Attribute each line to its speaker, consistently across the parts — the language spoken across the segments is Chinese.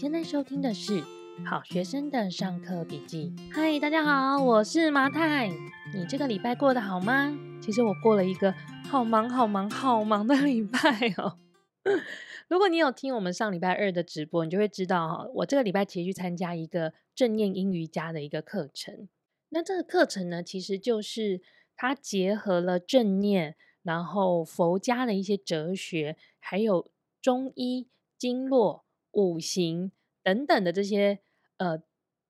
Speaker 1: 现在收听的是好学生的上课笔记。嗨，大家好，我是麻太。你这个礼拜过得好吗？其实我过了一个好忙、好忙、好忙的礼拜哦。如果你有听我们上礼拜二的直播，你就会知道哈，我这个礼拜其实去参加一个正念英瑜伽的一个课程。那这个课程呢，其实就是它结合了正念，然后佛家的一些哲学，还有中医经络。五行等等的这些呃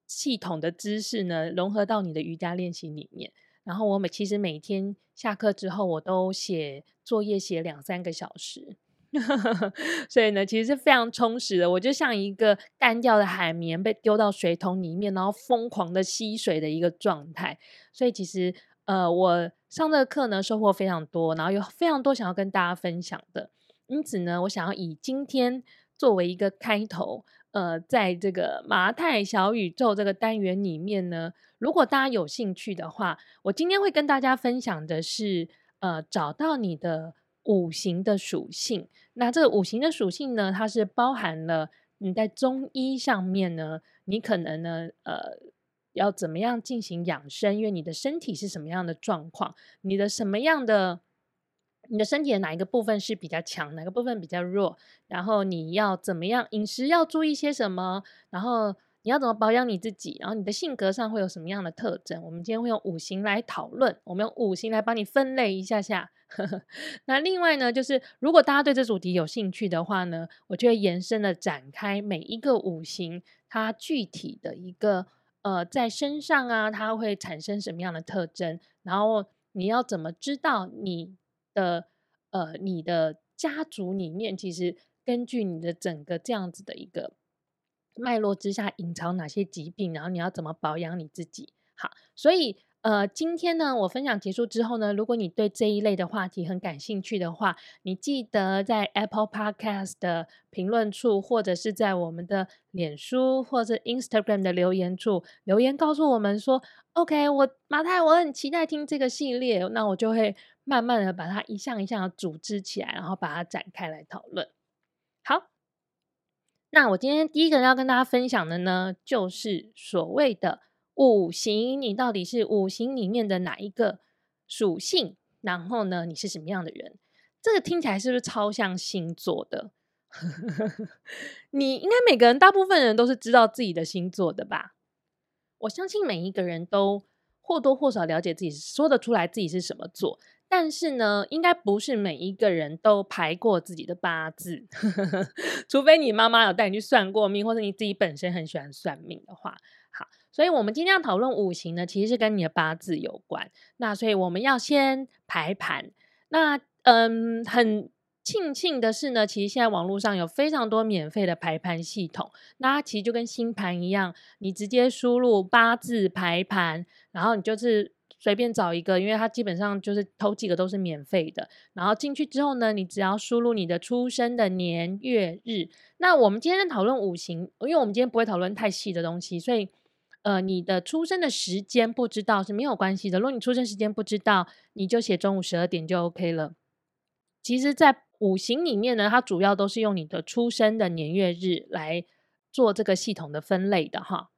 Speaker 1: 系统的知识呢，融合到你的瑜伽练习里面。然后我每其实每天下课之后，我都写作业写两三个小时，所以呢，其实是非常充实的。我就像一个干掉的海绵被丢到水桶里面，然后疯狂的吸水的一个状态。所以其实呃，我上这个课呢，收获非常多，然后有非常多想要跟大家分享的。因此呢，我想要以今天。作为一个开头，呃，在这个麻太小宇宙这个单元里面呢，如果大家有兴趣的话，我今天会跟大家分享的是，呃，找到你的五行的属性。那这个五行的属性呢，它是包含了你在中医上面呢，你可能呢，呃，要怎么样进行养生，因为你的身体是什么样的状况，你的什么样的。你的身体的哪一个部分是比较强，哪个部分比较弱？然后你要怎么样？饮食要注意些什么？然后你要怎么保养你自己？然后你的性格上会有什么样的特征？我们今天会用五行来讨论，我们用五行来帮你分类一下下。那另外呢，就是如果大家对这主题有兴趣的话呢，我就会延伸的展开每一个五行它具体的一个呃在身上啊，它会产生什么样的特征？然后你要怎么知道你？的呃，你的家族里面，其实根据你的整个这样子的一个脉络之下，隐藏哪些疾病，然后你要怎么保养你自己？好，所以呃，今天呢，我分享结束之后呢，如果你对这一类的话题很感兴趣的话，你记得在 Apple Podcast 的评论处，或者是在我们的脸书或者 Instagram 的留言处留言告诉我们说，OK，我马太，我很期待听这个系列，那我就会。慢慢的把它一项一项的组织起来，然后把它展开来讨论。好，那我今天第一个要跟大家分享的呢，就是所谓的五行，你到底是五行里面的哪一个属性？然后呢，你是什么样的人？这个听起来是不是超像星座的？你应该每个人，大部分人都是知道自己的星座的吧？我相信每一个人都或多或少了解自己，说得出来自己是什么座。但是呢，应该不是每一个人都排过自己的八字，除非你妈妈有带你去算过命，或者你自己本身很喜欢算命的话。好，所以我们今天要讨论五行呢，其实是跟你的八字有关。那所以我们要先排盘。那嗯，很庆幸的是呢，其实现在网络上有非常多免费的排盘系统。那它其实就跟星盘一样，你直接输入八字排盘，然后你就是。随便找一个，因为它基本上就是头几个都是免费的。然后进去之后呢，你只要输入你的出生的年月日。那我们今天讨论五行，因为我们今天不会讨论太细的东西，所以呃，你的出生的时间不知道是没有关系的。如果你出生时间不知道，你就写中午十二点就 OK 了。其实，在五行里面呢，它主要都是用你的出生的年月日来做这个系统的分类的哈。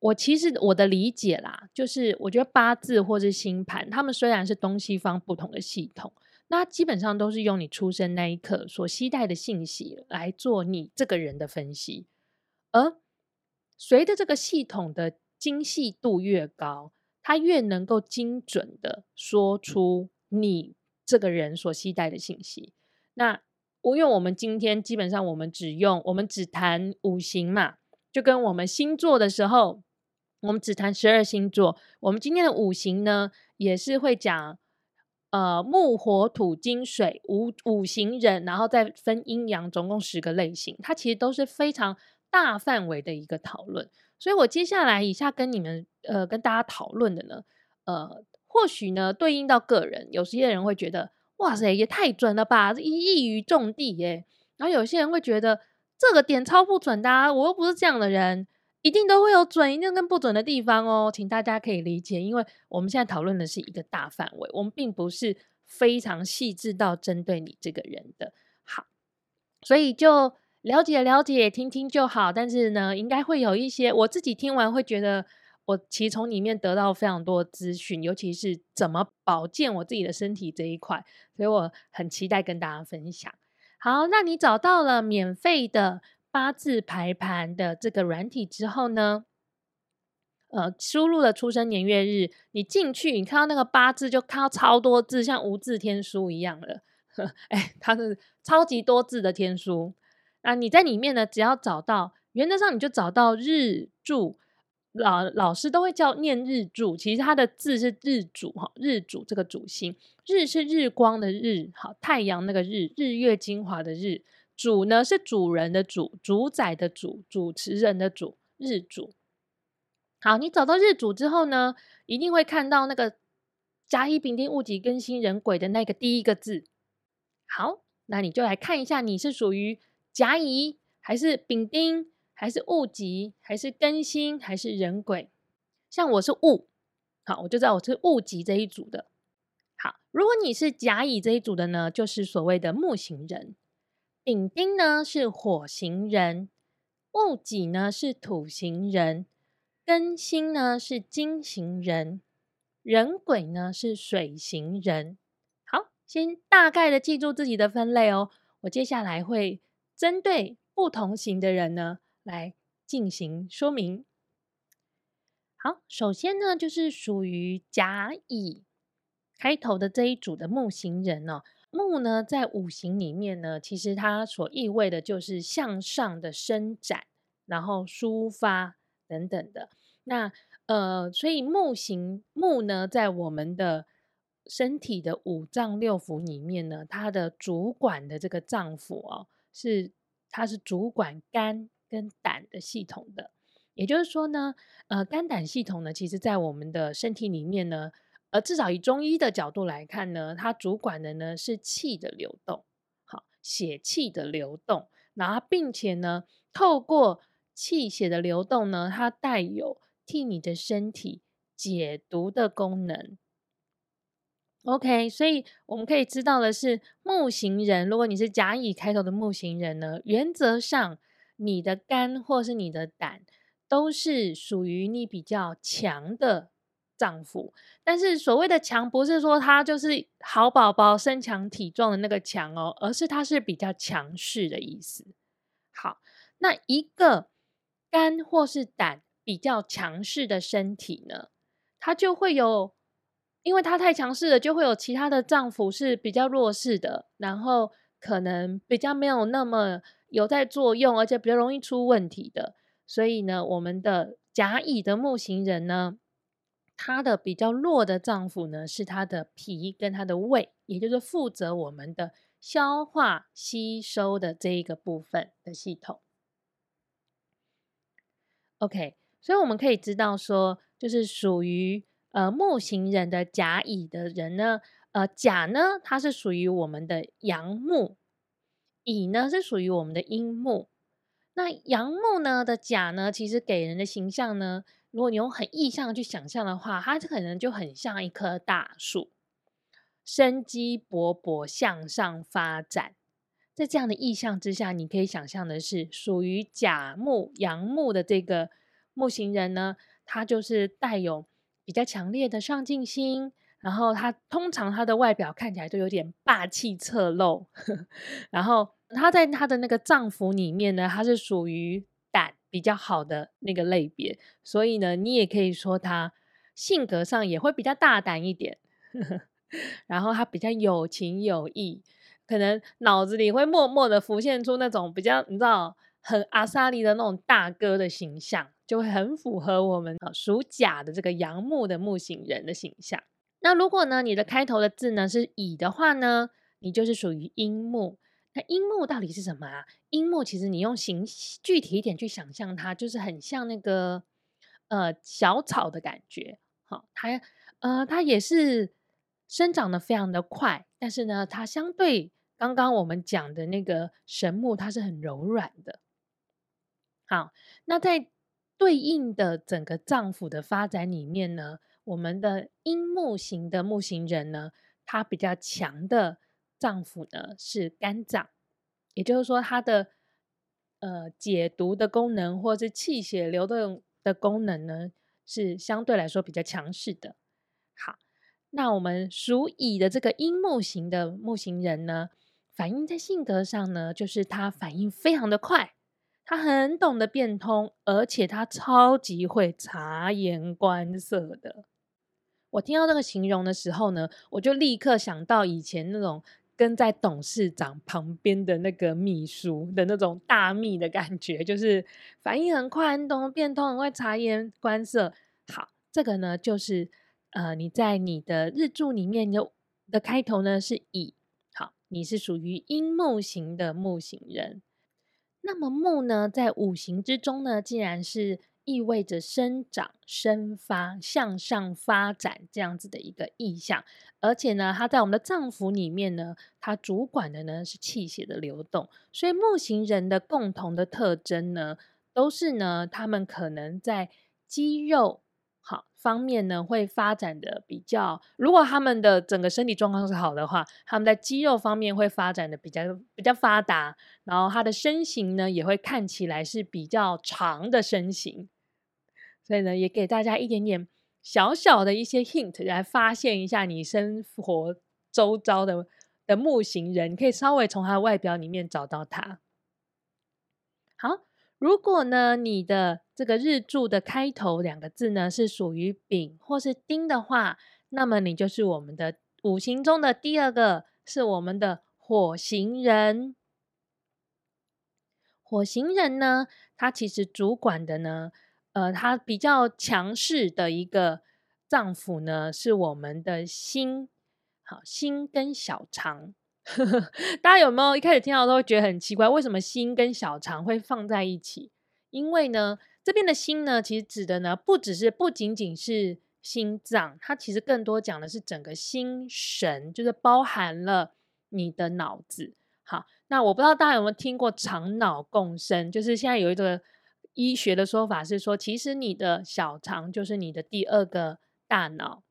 Speaker 1: 我其实我的理解啦，就是我觉得八字或是星盘，他们虽然是东西方不同的系统，那基本上都是用你出生那一刻所携带的信息来做你这个人的分析。而随着这个系统的精细度越高，它越能够精准的说出你这个人所携带的信息。那因为我们今天基本上我们只用我们只谈五行嘛，就跟我们星座的时候。我们只谈十二星座。我们今天的五行呢，也是会讲呃木火土金水五五行人，然后再分阴阳，总共十个类型。它其实都是非常大范围的一个讨论。所以我接下来以下跟你们呃跟大家讨论的呢，呃或许呢对应到个人，有些人会觉得哇塞也太准了吧，一一语中的耶。然后有些人会觉得这个点超不准的啊，我又不是这样的人。一定都会有准，一定跟不准的地方哦，请大家可以理解，因为我们现在讨论的是一个大范围，我们并不是非常细致到针对你这个人的。好，所以就了解了解，听听就好。但是呢，应该会有一些我自己听完会觉得，我其实从里面得到非常多资讯，尤其是怎么保健我自己的身体这一块，所以我很期待跟大家分享。好，那你找到了免费的八字排盘的这个软体之后呢，呃，输入了出生年月日，你进去，你看到那个八字，就看到超多字，像无字天书一样的。哎，它是超级多字的天书。那你在里面呢，只要找到，原则上你就找到日柱，老老师都会叫念日柱，其实它的字是日主哈，日主这个主星，日是日光的日，好，太阳那个日，日月精华的日，主呢是主人的主，主宰的主，主持人的主，日主。好，你找到日主之后呢，一定会看到那个甲乙丙丁戊己庚辛壬癸的那个第一个字。好，那你就来看一下，你是属于甲乙，还是丙丁，还是戊己，还是庚辛，还是壬癸？像我是戊，好，我就知道我是戊己这一组的。好，如果你是甲乙这一组的呢，就是所谓的木型人；丙丁呢是火型人；戊己呢是土型人。庚辛呢是金型人，壬癸呢是水型人。好，先大概的记住自己的分类哦。我接下来会针对不同型的人呢来进行说明。好，首先呢就是属于甲乙开头的这一组的木型人哦。木呢在五行里面呢，其实它所意味的就是向上的伸展，然后抒发。等等的，那呃，所以木行木呢，在我们的身体的五脏六腑里面呢，它的主管的这个脏腑哦，是它是主管肝跟胆的系统的。也就是说呢，呃，肝胆系统呢，其实在我们的身体里面呢，而，至少以中医的角度来看呢，它主管的呢是气的流动，好，血气的流动，然后并且呢，透过气血的流动呢，它带有替你的身体解毒的功能。OK，所以我们可以知道的是，木型人，如果你是甲乙开头的木型人呢，原则上你的肝或是你的胆都是属于你比较强的脏腑。但是所谓的强，不是说他就是好宝宝身强体壮的那个强哦，而是他是比较强势的意思。好，那一个。肝或是胆比较强势的身体呢，它就会有，因为它太强势了，就会有其他的脏腑是比较弱势的，然后可能比较没有那么有在作用，而且比较容易出问题的。所以呢，我们的甲乙的木型人呢，它的比较弱的脏腑呢，是它的脾跟它的胃，也就是负责我们的消化吸收的这一个部分的系统。OK，所以我们可以知道说，就是属于呃木型人的甲乙的人呢，呃甲呢，它是属于我们的阳木，乙呢是属于我们的阴木。那阳木呢的甲呢，其实给人的形象呢，如果你用很意象去想象的话，它可能就很像一棵大树，生机勃勃向上发展。在这样的意象之下，你可以想象的是，属于甲木、阳木的这个木型人呢，他就是带有比较强烈的上进心，然后他通常他的外表看起来都有点霸气侧漏，然后他在他的那个脏腑里面呢，他是属于比较好的那个类别，所以呢，你也可以说他性格上也会比较大胆一点，然后他比较有情有义。可能脑子里会默默的浮现出那种比较，你知道，很阿萨利的那种大哥的形象，就会很符合我们属甲的这个阳木的木型人的形象。那如果呢，你的开头的字呢是乙的话呢，你就是属于阴木。那阴木到底是什么啊？阴木其实你用形具体一点去想象它，就是很像那个呃小草的感觉。好，它呃它也是生长得非常的快，但是呢，它相对。刚刚我们讲的那个神木，它是很柔软的。好，那在对应的整个脏腑的发展里面呢，我们的阴木型的木型人呢，它比较强的脏腑呢是肝脏，也就是说，它的呃解毒的功能，或是气血流动的功能呢，是相对来说比较强势的。好，那我们属乙的这个阴木型的木型人呢，反映在性格上呢，就是他反应非常的快。他很懂得变通，而且他超级会察言观色的。我听到这个形容的时候呢，我就立刻想到以前那种跟在董事长旁边的那个秘书的那种大秘的感觉，就是反应很快，很懂得变通，很会察言观色。好，这个呢，就是呃，你在你的日柱里面的的开头呢是乙，好，你是属于阴木型的木型人。那么木呢，在五行之中呢，既然是意味着生长、生发、向上发展这样子的一个意象，而且呢，它在我们的脏腑里面呢，它主管的呢是气血的流动，所以木型人的共同的特征呢，都是呢，他们可能在肌肉。好方面呢，会发展的比较。如果他们的整个身体状况是好的话，他们在肌肉方面会发展的比较比较发达。然后他的身形呢，也会看起来是比较长的身形。所以呢，也给大家一点点小小的一些 hint，来发现一下你生活周遭的的木型人，可以稍微从他的外表里面找到他。好。如果呢，你的这个日柱的开头两个字呢是属于丙或是丁的话，那么你就是我们的五行中的第二个，是我们的火型人。火型人呢，他其实主管的呢，呃，他比较强势的一个脏腑呢，是我们的心，好，心跟小肠。大家有没有一开始听到都会觉得很奇怪？为什么心跟小肠会放在一起？因为呢，这边的心呢，其实指的呢，不只是不仅仅是心脏，它其实更多讲的是整个心神，就是包含了你的脑子。好，那我不知道大家有没有听过肠脑共生？就是现在有一个医学的说法是说，其实你的小肠就是你的第二个大脑。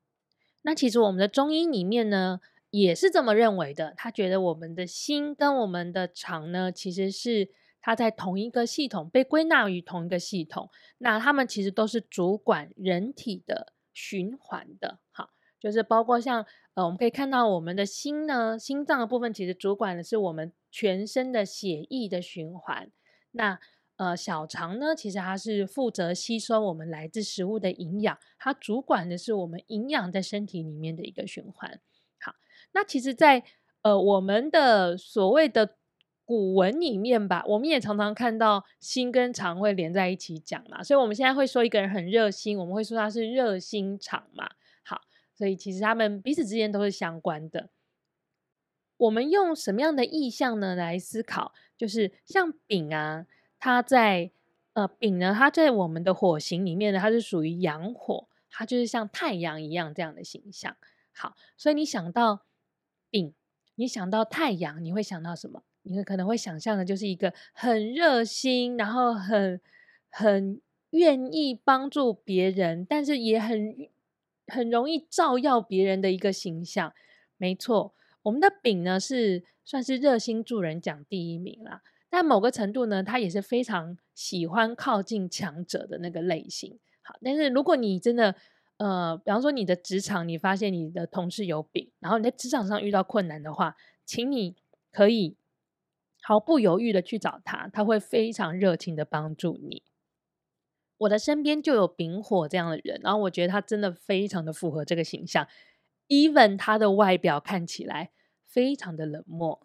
Speaker 1: 那其实我们的中医里面呢，也是这么认为的，他觉得我们的心跟我们的肠呢，其实是它在同一个系统，被归纳于同一个系统。那他们其实都是主管人体的循环的，好，就是包括像呃，我们可以看到我们的心呢，心脏的部分其实主管的是我们全身的血液的循环。那呃，小肠呢，其实它是负责吸收我们来自食物的营养，它主管的是我们营养在身体里面的一个循环。好那其实在，在呃我们的所谓的古文里面吧，我们也常常看到心跟肠会连在一起讲嘛，所以我们现在会说一个人很热心，我们会说他是热心肠嘛。好，所以其实他们彼此之间都是相关的。我们用什么样的意象呢来思考？就是像丙啊，它在呃丙呢，它在我们的火型里面呢，它是属于阳火，它就是像太阳一样这样的形象。好，所以你想到。丙，你想到太阳，你会想到什么？你会可能会想象的就是一个很热心，然后很很愿意帮助别人，但是也很很容易照耀别人的一个形象。没错，我们的丙呢是算是热心助人奖第一名啦。但某个程度呢，他也是非常喜欢靠近强者的那个类型。好，但是如果你真的。呃，比方说你的职场，你发现你的同事有丙，然后你在职场上遇到困难的话，请你可以毫不犹豫的去找他，他会非常热情的帮助你。我的身边就有丙火这样的人，然后我觉得他真的非常的符合这个形象，even 他的外表看起来非常的冷漠，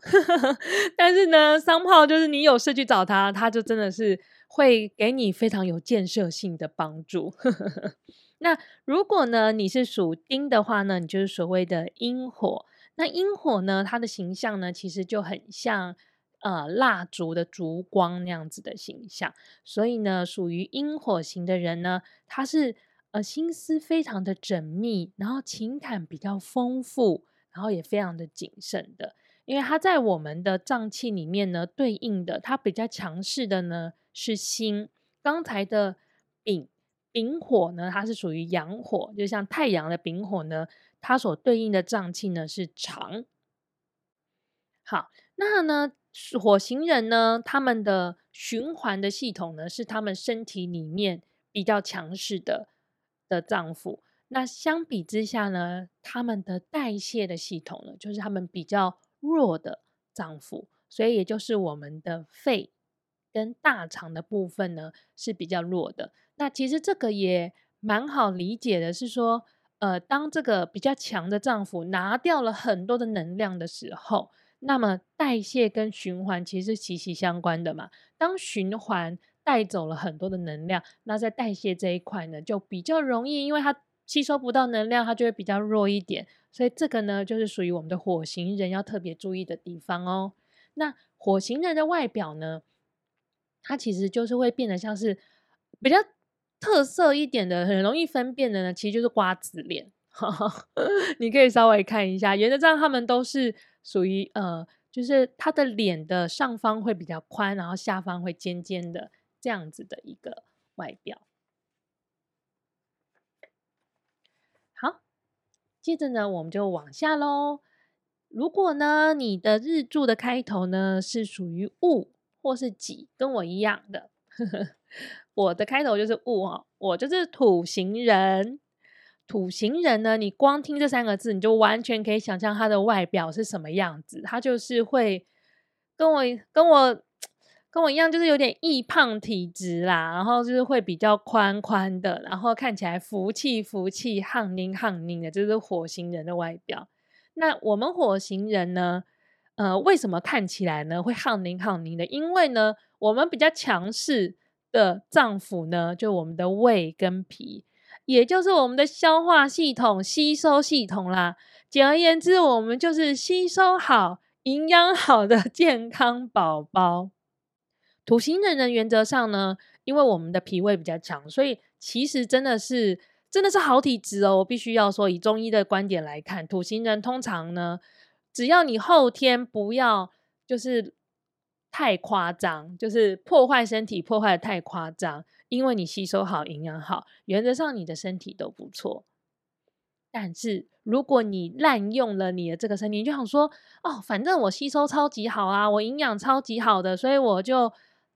Speaker 1: 但是呢，商炮就是你有事去找他，他就真的是会给你非常有建设性的帮助。那如果呢，你是属丁的话呢，你就是所谓的阴火。那阴火呢，它的形象呢，其实就很像呃蜡烛的烛光那样子的形象。所以呢，属于阴火型的人呢，他是呃心思非常的缜密，然后情感比较丰富，然后也非常的谨慎的。因为它在我们的脏器里面呢，对应的它比较强势的呢是心。刚才的丙。丙火呢，它是属于阳火，就像太阳的丙火呢，它所对应的脏器呢是肠。好，那那呢，火型人呢，他们的循环的系统呢，是他们身体里面比较强势的的脏腑。那相比之下呢，他们的代谢的系统呢，就是他们比较弱的脏腑。所以也就是我们的肺跟大肠的部分呢，是比较弱的。那其实这个也蛮好理解的，是说，呃，当这个比较强的脏腑拿掉了很多的能量的时候，那么代谢跟循环其实是息息相关的嘛。当循环带走了很多的能量，那在代谢这一块呢，就比较容易，因为它吸收不到能量，它就会比较弱一点。所以这个呢，就是属于我们的火星人要特别注意的地方哦。那火星人的外表呢，它其实就是会变得像是比较。特色一点的，很容易分辨的呢，其实就是瓜子脸。你可以稍微看一下，原则上他们都是属于呃，就是他的脸的上方会比较宽，然后下方会尖尖的这样子的一个外表。好，接着呢，我们就往下喽。如果呢，你的日柱的开头呢是属于戊或是己，跟我一样的。我的开头就是戊哦，我就是土型人。土型人呢，你光听这三个字，你就完全可以想象他的外表是什么样子。他就是会跟我跟我跟我一样，就是有点易胖体质啦，然后就是会比较宽宽的，然后看起来福气福气，夯宁夯宁的，就是火星人的外表。那我们火星人呢，呃，为什么看起来呢会夯宁夯宁的？因为呢，我们比较强势。的脏腑呢，就我们的胃跟脾，也就是我们的消化系统、吸收系统啦。简而言之，我们就是吸收好、营养好的健康宝宝。土型人呢，原则上呢，因为我们的脾胃比较强，所以其实真的是真的是好体质哦。我必须要说，以中医的观点来看，土型人通常呢，只要你后天不要就是。太夸张，就是破坏身体，破坏得太夸张。因为你吸收好，营养好，原则上你的身体都不错。但是如果你滥用了你的这个身体，你就想说，哦，反正我吸收超级好啊，我营养超级好的，所以我就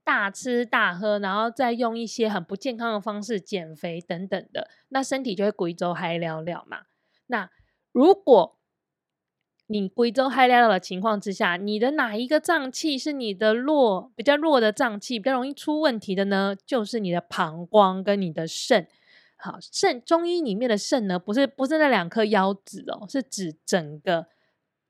Speaker 1: 大吃大喝，然后再用一些很不健康的方式减肥等等的，那身体就会贵州嗨了了嘛。那如果你贵州嗨了了的情况之下，你的哪一个脏器是你的弱、比较弱的脏器，比较容易出问题的呢？就是你的膀胱跟你的肾。好，肾中医里面的肾呢，不是不是那两颗腰子哦，是指整个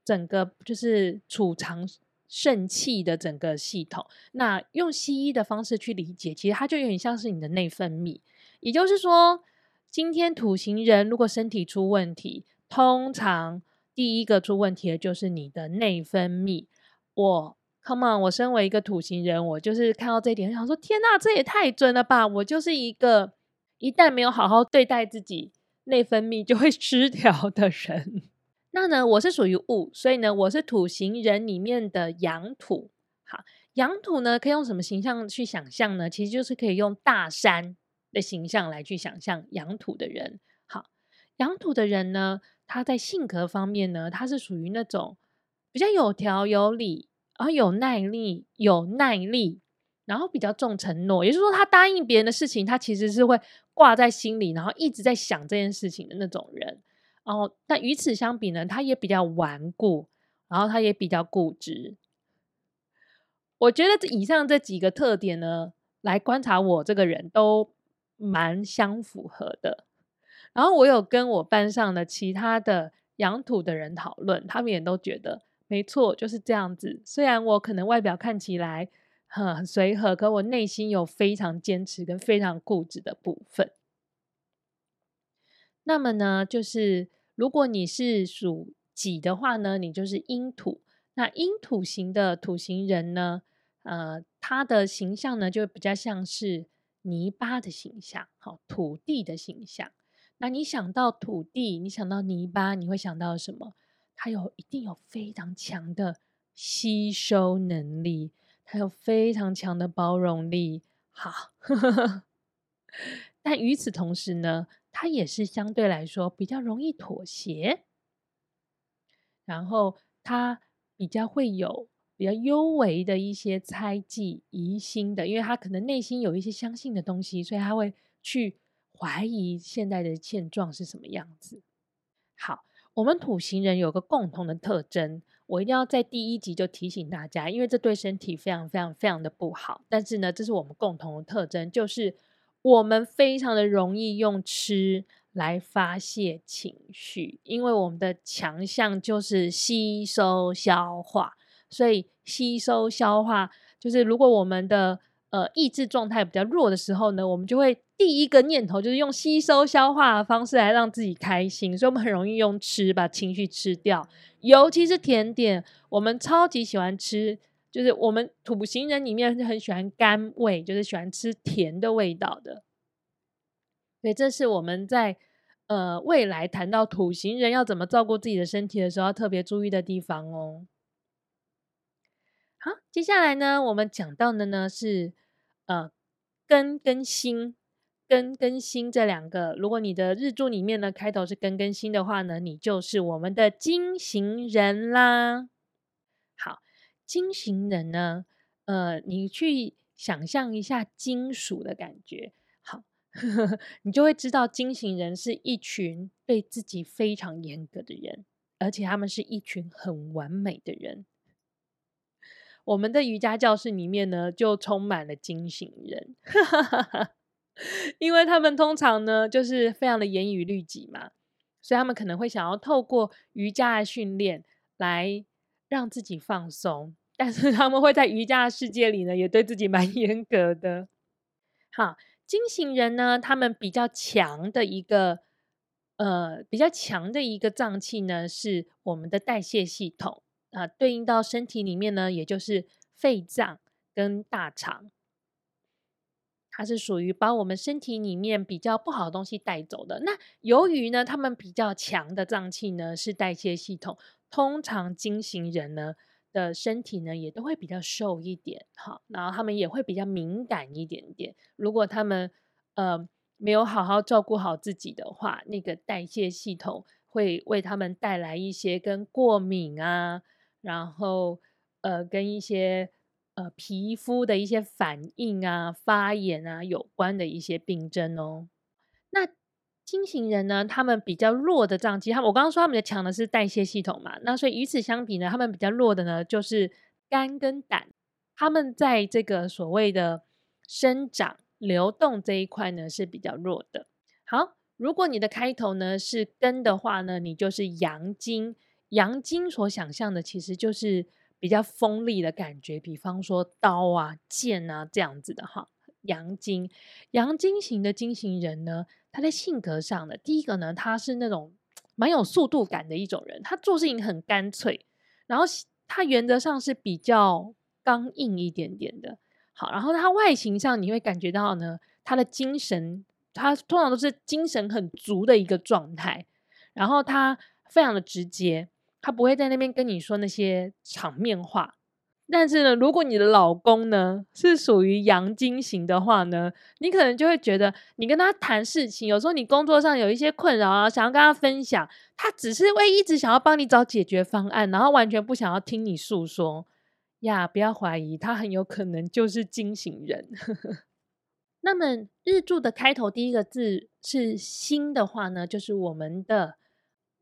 Speaker 1: 整个就是储藏肾气的整个系统。那用西医的方式去理解，其实它就有点像是你的内分泌。也就是说，今天土型人如果身体出问题，通常。第一个出问题的就是你的内分泌。我，come on，我身为一个土型人，我就是看到这一点，想说天哪，这也太准了吧！我就是一个一旦没有好好对待自己，内分泌就会失调的人。那呢，我是属于戊，所以呢，我是土型人里面的阳土。好，阳土呢，可以用什么形象去想象呢？其实就是可以用大山的形象来去想象阳土的人。好，阳土的人呢，他在性格方面呢，他是属于那种比较有条有理，然后有耐力、有耐力，然后比较重承诺。也就是说，他答应别人的事情，他其实是会挂在心里，然后一直在想这件事情的那种人。然后，但与此相比呢，他也比较顽固，然后他也比较固执。我觉得这以上这几个特点呢，来观察我这个人都蛮相符合的。然后我有跟我班上的其他的养土的人讨论，他们也都觉得没错，就是这样子。虽然我可能外表看起来很随和，可我内心有非常坚持跟非常固执的部分。那么呢，就是如果你是属己的话呢，你就是阴土。那阴土型的土型人呢，呃，他的形象呢就比较像是泥巴的形象，好，土地的形象。那你想到土地，你想到泥巴，你会想到什么？它有一定有非常强的吸收能力，它有非常强的包容力。好，但与此同时呢，他也是相对来说比较容易妥协，然后他比较会有比较幽微的一些猜忌、疑心的，因为他可能内心有一些相信的东西，所以他会去怀疑现在的现状是什么样子。好，我们土型人有个共同的特征，我一定要在第一集就提醒大家，因为这对身体非常非常非常的不好。但是呢，这是我们共同的特征，就是我们非常的容易用吃来发泄情绪，因为我们的强项就是吸收消化。所以吸收消化，就是如果我们的呃意志状态比较弱的时候呢，我们就会第一个念头就是用吸收消化的方式来让自己开心，所以我们很容易用吃把情绪吃掉，尤其是甜点，我们超级喜欢吃，就是我们土型人里面是很喜欢甘味，就是喜欢吃甜的味道的。所以这是我们在呃未来谈到土型人要怎么照顾自己的身体的时候要特别注意的地方哦。好，接下来呢，我们讲到的呢是呃根跟心，根跟心这两个。如果你的日柱里面呢开头是根跟心的话呢，你就是我们的金型人啦。金型人呢，呃，你去想象一下金属的感觉，好，你就会知道金型人是一群对自己非常严格的人，而且他们是一群很完美的人。我们的瑜伽教室里面呢，就充满了金型人，因为他们通常呢，就是非常的严以律己嘛，所以他们可能会想要透过瑜伽的训练来让自己放松，但是他们会在瑜伽的世界里呢，也对自己蛮 严格的。好，金型人呢，他们比较强的一个，呃，比较强的一个脏器呢，是我们的代谢系统。啊，对应到身体里面呢，也就是肺脏跟大肠，它是属于把我们身体里面比较不好的东西带走的。那由于呢，他们比较强的脏器呢是代谢系统，通常金型人呢的身体呢也都会比较瘦一点，好，然后他们也会比较敏感一点点。如果他们呃没有好好照顾好自己的话，那个代谢系统会为他们带来一些跟过敏啊。然后，呃，跟一些呃皮肤的一些反应啊、发炎啊有关的一些病症哦。那金型人呢，他们比较弱的脏器，他我刚刚说他们的强的是代谢系统嘛，那所以与此相比呢，他们比较弱的呢就是肝跟胆，他们在这个所谓的生长、流动这一块呢是比较弱的。好，如果你的开头呢是根的话呢，你就是阳金。阳金所想象的其实就是比较锋利的感觉，比方说刀啊、剑啊这样子的哈。阳金，阳金型的金型人呢，他在性格上的第一个呢，他是那种蛮有速度感的一种人，他做事情很干脆，然后他原则上是比较刚硬一点点的。好，然后他外形上你会感觉到呢，他的精神，他通常都是精神很足的一个状态，然后他非常的直接。他不会在那边跟你说那些场面话，但是呢，如果你的老公呢是属于阳金型的话呢，你可能就会觉得，你跟他谈事情，有时候你工作上有一些困扰啊，想要跟他分享，他只是会一直想要帮你找解决方案，然后完全不想要听你诉说呀。不要怀疑，他很有可能就是金型人。那么日柱的开头第一个字是心的话呢，就是我们的。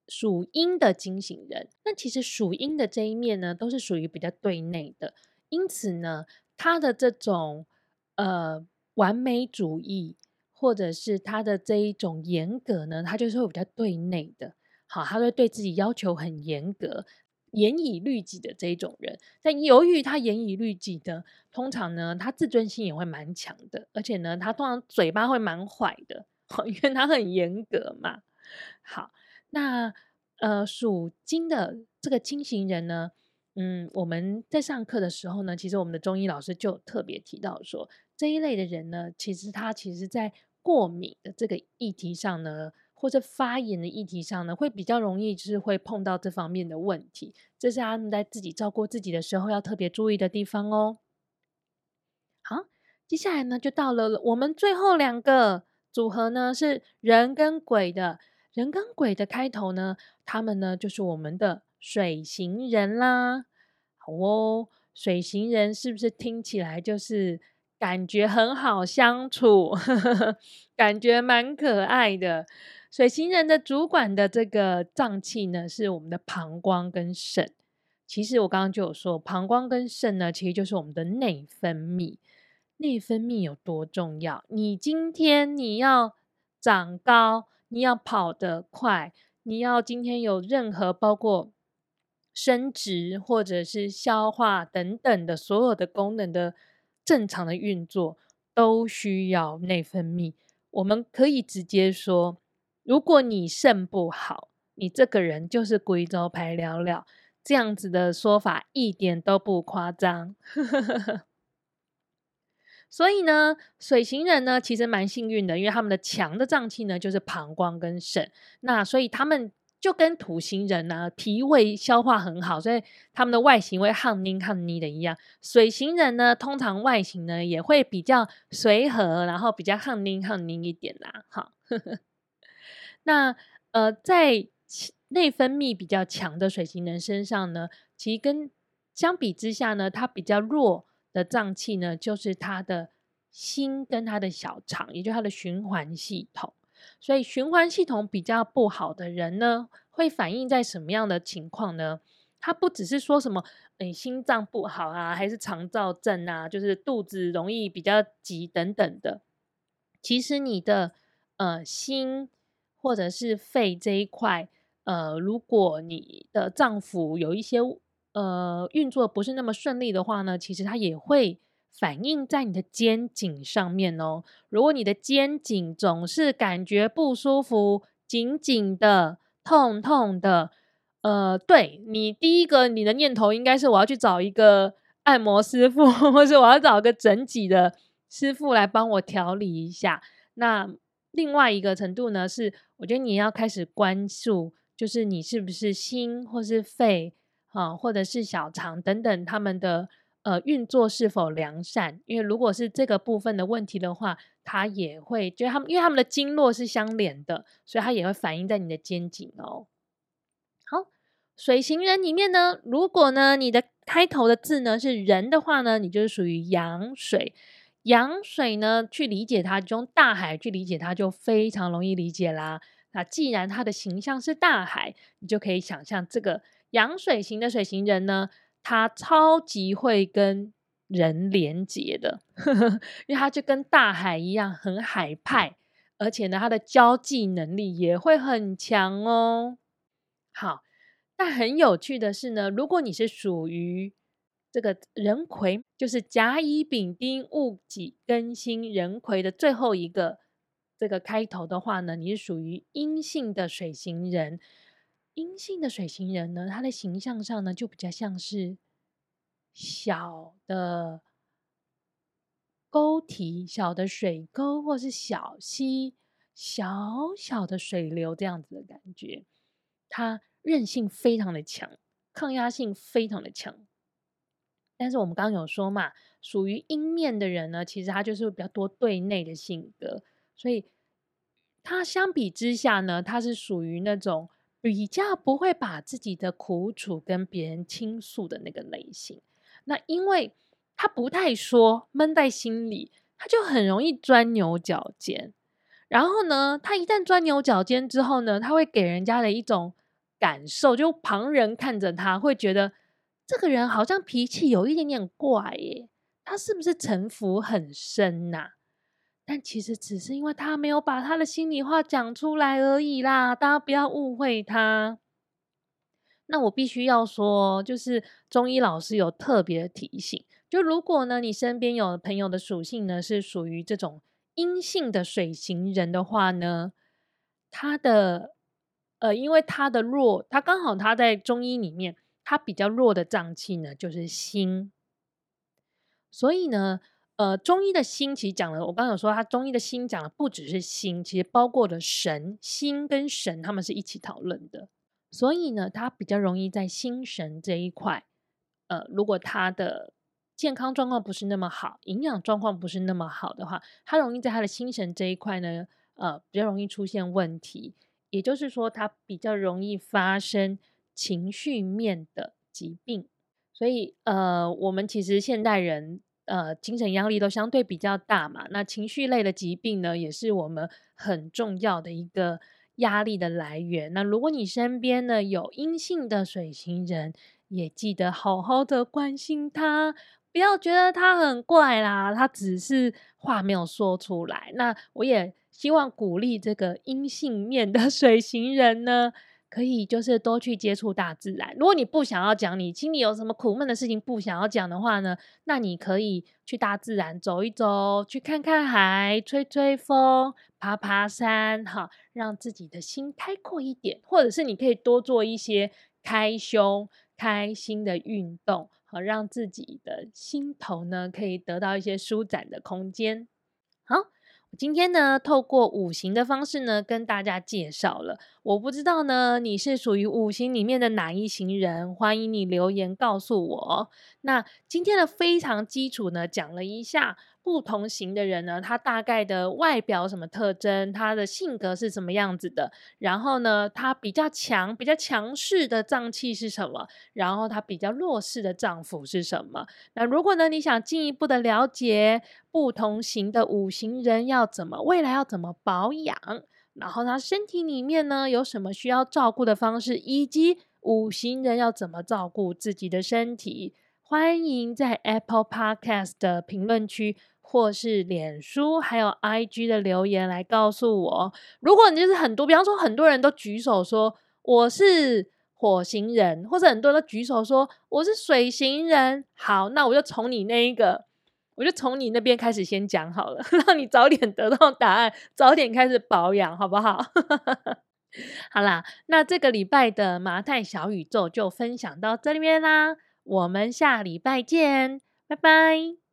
Speaker 1: 属阴的金型人，那其实属阴的这一面呢，都是属于比较对内的，因此呢，他的这种呃完美主义，或者是他的这一种严格呢，他就是会比较对内的。好，他会对自己要求很严格，严以律己的这一种人。但由于他严以律己的，通常呢，他自尊心也会蛮强的，而且呢，他通常嘴巴会蛮坏的，因为他很严格嘛。好。那呃，属金的这个金型人呢，嗯，我们在上课的时候呢，其实我们的中医老师就特别提到说，这一类的人呢，其实他其实在过敏的这个议题上呢，或者发炎的议题上呢，会比较容易就是会碰到这方面的问题，这是他们在自己照顾自己的时候要特别注意的地方哦。好，接下来呢，就到了我们最后两个组合呢，是人跟鬼的。人跟鬼的开头呢，他们呢就是我们的水型人啦。好哦，水型人是不是听起来就是感觉很好相处，感觉蛮可爱的？水型人的主管的这个脏器呢，是我们的膀胱跟肾。其实我刚刚就有说，膀胱跟肾呢，其实就是我们的内分泌。内分泌有多重要？你今天你要长高，你要跑得快，你要今天有任何包括生殖或者是消化等等的所有的功能的正常的运作，都需要内分泌。我们可以直接说，如果你肾不好，你这个人就是贵州排了了。这样子的说法一点都不夸张，所以呢，水型人呢其实蛮幸运的，因为他们的强的脏器呢就是膀胱跟肾，那所以他们就跟土型人呢脾胃消化很好，所以他们的外形会憨妮憨妮的一样。水型人呢通常外形呢也会比较随和，然后比较憨妮憨妮一点啦。好，那呃在。内分泌比较强的水型人身上呢，其实跟相比之下呢，它比较弱的脏器呢，就是他的心跟他的小肠，也就是它的循环系统。所以循环系统比较不好的人呢，会反映在什么样的情况呢？他不只是说什么，诶，心脏不好啊，还是肠燥症啊，就是肚子容易比较急等等的。其实你的呃心或者是肺这一块。呃，如果你的脏腑有一些呃运作不是那么顺利的话呢，其实它也会反映在你的肩颈上面哦。如果你的肩颈总是感觉不舒服、紧紧的、痛痛的，呃，对，你第一个你的念头应该是我要去找一个按摩师傅，或是我要找个整脊的师傅来帮我调理一下。那另外一个程度呢，是我觉得你要开始关注。就是你是不是心或是肺啊，或者是小肠等等，他们的呃运作是否良善？因为如果是这个部分的问题的话，它也会，就他们因为他们的经络是相连的，所以它也会反映在你的肩颈哦。好，水行人里面呢，如果呢你的开头的字呢是人的话呢，你就是属于阳水。阳水呢，去理解它，就用大海去理解它，就非常容易理解啦。那既然它的形象是大海，你就可以想象这个阳水型的水型人呢，他超级会跟人连接的，因为他就跟大海一样很海派，而且呢，他的交际能力也会很强哦。好，但很有趣的是呢，如果你是属于这个壬癸，就是甲乙丙丁戊己庚辛壬癸的最后一个。这个开头的话呢，你是属于阴性的水型人。阴性的水型人呢，他的形象上呢，就比较像是小的沟体、小的水沟，或是小溪、小小的水流这样子的感觉。他韧性非常的强，抗压性非常的强。但是我们刚刚有说嘛，属于阴面的人呢，其实他就是比较多对内的性格。所以，他相比之下呢，他是属于那种比较不会把自己的苦楚跟别人倾诉的那个类型。那因为他不太说，闷在心里，他就很容易钻牛角尖。然后呢，他一旦钻牛角尖之后呢，他会给人家的一种感受，就旁人看着他会觉得这个人好像脾气有一点点怪耶，他是不是城府很深呐、啊？但其实只是因为他没有把他的心里话讲出来而已啦，大家不要误会他。那我必须要说，就是中医老师有特别提醒，就如果呢你身边有朋友的属性呢是属于这种阴性的水型人的话呢，他的呃，因为他的弱，他刚好他在中医里面，他比较弱的脏器呢就是心，所以呢。呃，中医的心其实讲了，我刚刚有说，他中医的心讲的不只是心，其实包括了神，心跟神他们是一起讨论的。所以呢，他比较容易在心神这一块，呃，如果他的健康状况不是那么好，营养状况不是那么好的话，他容易在他的心神这一块呢，呃，比较容易出现问题。也就是说，他比较容易发生情绪面的疾病。所以呃，我们其实现代人呃，精神压力都相对比较大嘛。那情绪类的疾病呢，也是我们很重要的一个压力的来源。那如果你身边呢有阴性的水型人，也记得好好的关心他。不要觉得他很怪啦，他只是话没有说出来。那我也希望鼓励这个阴性面的 水型人呢，可以就是多去接触大自然。如果你不想要讲你心里有什么苦闷的事情，不想要讲的话呢，那你可以去大自然走一走，去看看海，吹吹风，爬爬山，哈，让自己的心开阔一点。或者是你可以多做一些开胸、开心的运动。好，让自己的心头呢，可以得到一些舒展的空间。好，今天呢，透过五行的方式呢，跟大家介绍了。我不知道呢，你是属于五行里面的哪一行人？欢迎你留言告诉我。那今天的非常基础呢，讲了一下。不同型的人呢，他大概的外表什么特征，他的性格是什么样子的？然后呢，他比较强、比较强势的脏器是什么？然后他比较弱势的脏腑是什么？那如果呢，你想进一步的了解不同型的五行人要怎么未来要怎么保养，然后他身体里面呢有什么需要照顾的方式，以及五行人要怎么照顾自己的身体，欢迎在 Apple Podcast 的评论区。或是脸书还有 IG 的留言来告诉我，如果你就是很多，比方说很多人都举手说我是火星人，或者很多人都举手说我是水型人，好，那我就从你那一个，我就从你那边开始先讲好了，让你早点得到答案，早点开始保养，好不好？好啦，那这个礼拜的麻太小宇宙就分享到这里面啦，我们下礼拜见，拜拜。